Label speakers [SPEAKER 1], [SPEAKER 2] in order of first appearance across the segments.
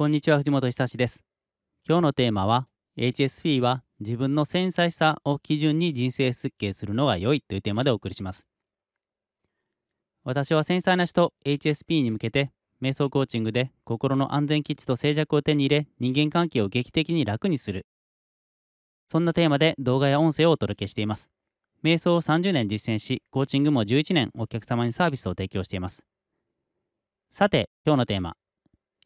[SPEAKER 1] こんにちは藤本久志です。今日のテーマは HSP は自分の繊細さを基準に人生設計するのが良いというテーマでお送りします。私は繊細な人 HSP に向けて瞑想コーチングで心の安全基地と静寂を手に入れ人間関係を劇的に楽にする。そんなテーマで動画や音声をお届けしています。瞑想を30年実践しコーチングも11年お客様にサービスを提供しています。さて今日のテーマ。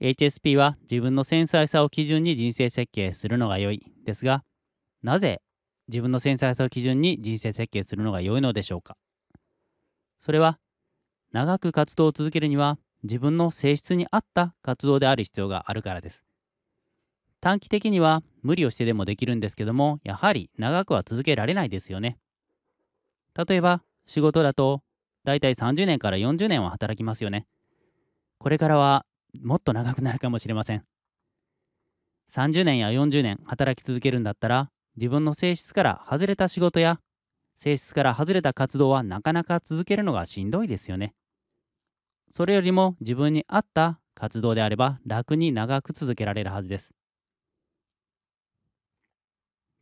[SPEAKER 1] HSP は自分の繊細さを基準に人生設計するのが良いですがなぜ自分の繊細さを基準に人生設計するのが良いのでしょうか？それは長く活動を続けるには自分の性質に合った活動である必要があるからです。短期的には無理をしてでもできるんですけどもやはり長くは続けられないですよね。例えば仕事だとだいたい30年から40年は働きますよね。これからはもっと長くなるかもしれません。30年や40年働き続けるんだったら自分の性質から外れた仕事や性質から外れた活動はなかなか続けるのがしんどいですよね。それよりも自分に合った活動であれば楽に長く続けられるはずです。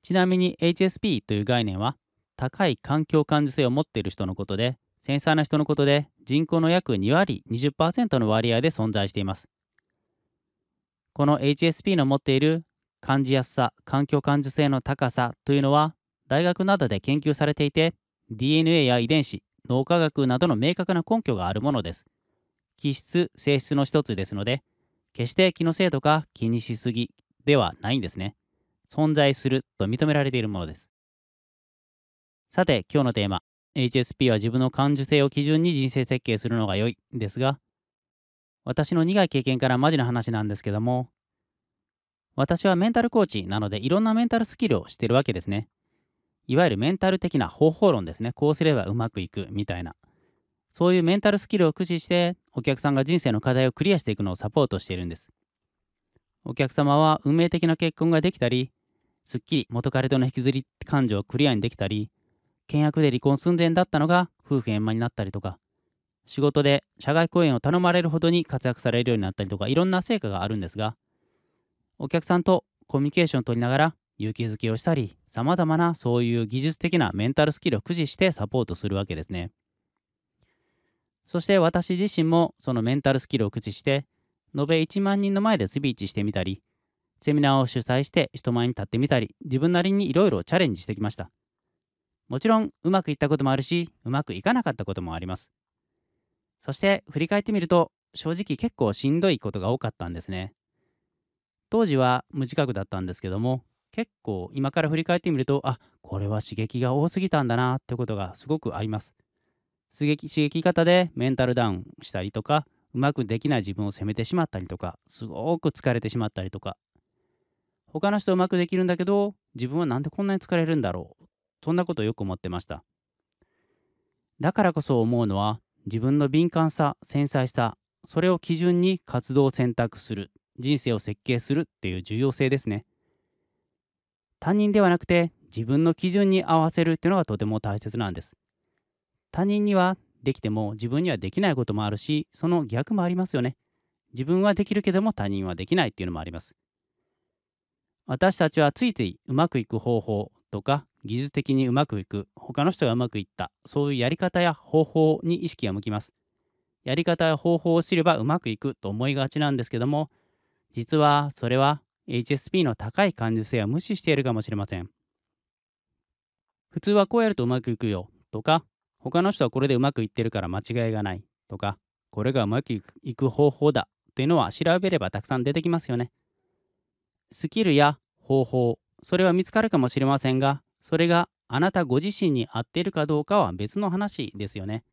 [SPEAKER 1] ちなみに HSP という概念は高い環境感受性を持っている人のことで繊細な人のことで人口の約2割20%の割合で存在しています。この HSP の持っている感じやすさ、環境感受性の高さというのは大学などで研究されていて DNA や遺伝子、脳科学などの明確な根拠があるものです。気質、性質の一つですので決して気のせいとか気にしすぎではないんですね。存在すると認められているものです。さて今日のテーマ HSP は自分の感受性を基準に人生設計するのが良いですが私の苦い経験からマジな話なんですけども私はメンタルコーチなのでいろんなメンタルスキルをしてるわけですね。いわゆるメンタル的な方法論ですね。こうすればうまくいくみたいな。そういうメンタルスキルを駆使してお客さんが人生の課題をクリアしていくのをサポートしているんです。お客様は運命的な結婚ができたりすっきり元彼との引きずり感情をクリアにできたり険悪で離婚寸前だったのが夫婦円満になったりとか。仕事で社外講演を頼まれるほどに活躍されるようになったりとかいろんな成果があるんですがお客さんとコミュニケーションを取りながら勇気づけをしたりさまざまなそういう技術的なメンタルスキルを駆使してサポートするわけですね。そして私自身もそのメンタルスキルを駆使して延べ1万人の前でスピーチしてみたりセミナーを主催して人前に立ってみたり自分なりにいろいろチャレンジしてきました。もちろんうまくいったこともあるしうまくいかなかったこともあります。そして振り返ってみると正直結構しんどいことが多かったんですね。当時は無自覚だったんですけども結構今から振り返ってみるとあこれは刺激が多すぎたんだなってことがすごくあります。刺激刺激方でメンタルダウンしたりとかうまくできない自分を責めてしまったりとかすごく疲れてしまったりとか。他の人うまくできるんだけど自分はなんでこんなに疲れるんだろうそんなことをよく思ってました。だからこそ思うのは自分の敏感さ繊細さそれを基準に活動を選択する人生を設計するっていう重要性ですね。他人ではなくて自分の基準に合わせるっていうのがとても大切なんです。他人にはできても自分にはできないこともあるしその逆もありますよね。自分はできるけども他人はできないっていうのもあります。私たちはついついうまくいく方法とか技術的にうまくいく。他の人がうまくいった。そういうやり方や方法に意識が向きます。やり方や方法を知ればうまくいくと思いがちなんですけども実はそれは HSP の高い感受性を無視しているかもしれません。普通はこうやるとうまくいくよ。とか他の人はこれでうまくいってるから間違いがない。とかこれがうまくいく方法だ。というのは調べればたくさん出てきますよね。スキルや方法それは見つかるかもしれませんがそれがあなたご自身に合っているかどうかは別の話ですよね。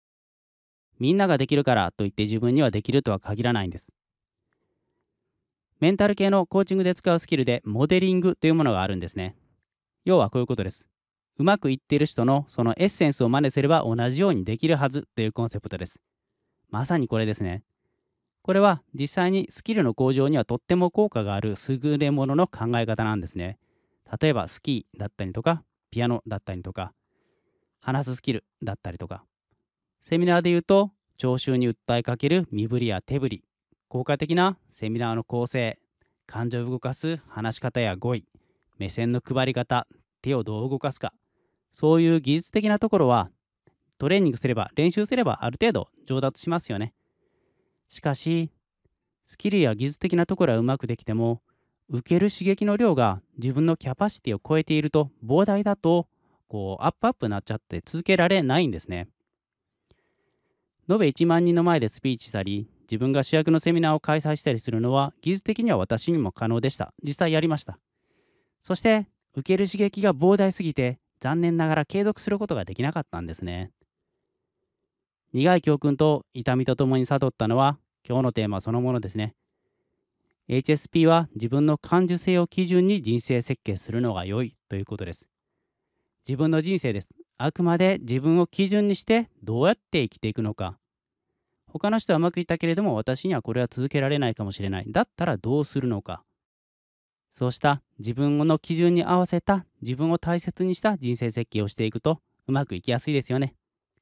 [SPEAKER 1] みんなができるからといって自分にはできるとは限らないんです。メンタル系のコーチングで使うスキルでモデリングというものがあるんですね。要はこういうことです。うまくいっている人のそのエッセンスを真似すれば同じようにできるはずというコンセプトです。まさにこれですね。これは実際にスキルの向上にはとっても効果がある優れものの考え方なんですね。例えばスキーだったりとかピアノだったりとか話すスキルだったりとか。セミナーで言うと聴衆に訴えかける身振りや手振り効果的なセミナーの構成感情を動かす話し方や語彙目線の配り方手をどう動かすか。そういう技術的なところはトレーニングすれば練習すればある程度上達しますよね。しかしスキルや技術的なところはうまくできても受ける刺激の量が自分のキャパシティを超えていると膨大だとこうアップアップになっちゃって続けられないんですね。延べ1万人の前でスピーチしたり自分が主役のセミナーを開催したりするのは技術的には私にも可能でした。実際やりました。そして受ける刺激が膨大すぎて残念ながら継続することができなかったんですね。苦い教訓と痛みとともに悟ったのは今日のテーマそのものですね。HSP は自分の感受性を基準に人生設計するのが良いということです。自分の人生です。あくまで自分を基準にしてどうやって生きていくのか。他の人はうまくいったけれども私にはこれは続けられないかもしれない。だったらどうするのか。そうした自分の基準に合わせた自分を大切にした人生設計をしていくとうまくいきやすいですよね。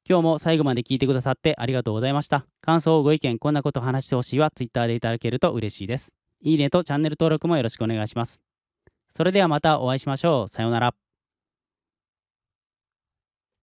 [SPEAKER 1] 今日も最後まで聞いてくださってありがとうございました。感想ご意見こんなこと話してほしいは Twitter でいただけると嬉しいです。いいねとチャンネル登録もよろしくお願いします。それではまたお会いしましょう。さようなら。